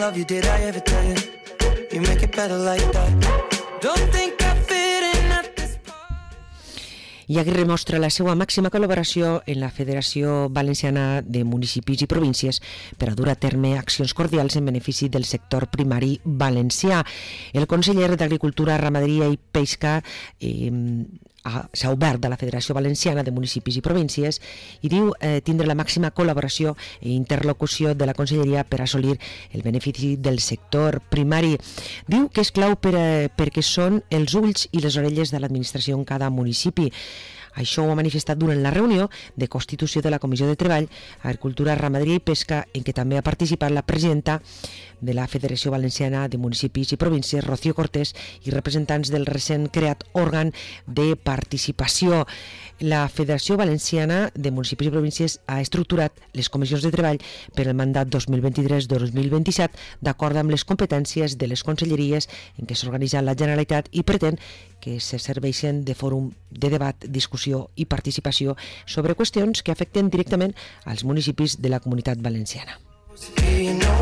love you, did I ever tell you? You make it better like that. Don't think I fit in at this i Aguirre mostra la seva màxima col·laboració en la Federació Valenciana de Municipis i Províncies per a dur a terme accions cordials en benefici del sector primari valencià. El conseller d'Agricultura, Ramaderia i Pesca eh, s'ha obert a la Federació Valenciana de Municipis i Províncies i diu eh, tindre la màxima col·laboració i interlocució de la Conselleria per assolir el benefici del sector primari. Diu que és clau per, eh, perquè són els ulls i les orelles de l'administració en cada municipi. Això ho ha manifestat durant la reunió de constitució de la Comissió de Treball, Agricultura, Ramaderia i Pesca, en què també ha participat la presidenta de la Federació Valenciana de Municipis i Províncies, Rocío Cortés, i representants del recent creat òrgan de participació. La Federació Valenciana de Municipis i Províncies ha estructurat les comissions de treball per al mandat 2023-2027 d'acord amb les competències de les conselleries en què s'organitza la Generalitat i pretén que se serveixen de fòrum de debat, discussió i participació sobre qüestions que afecten directament als municipis de la comunitat valenciana. You know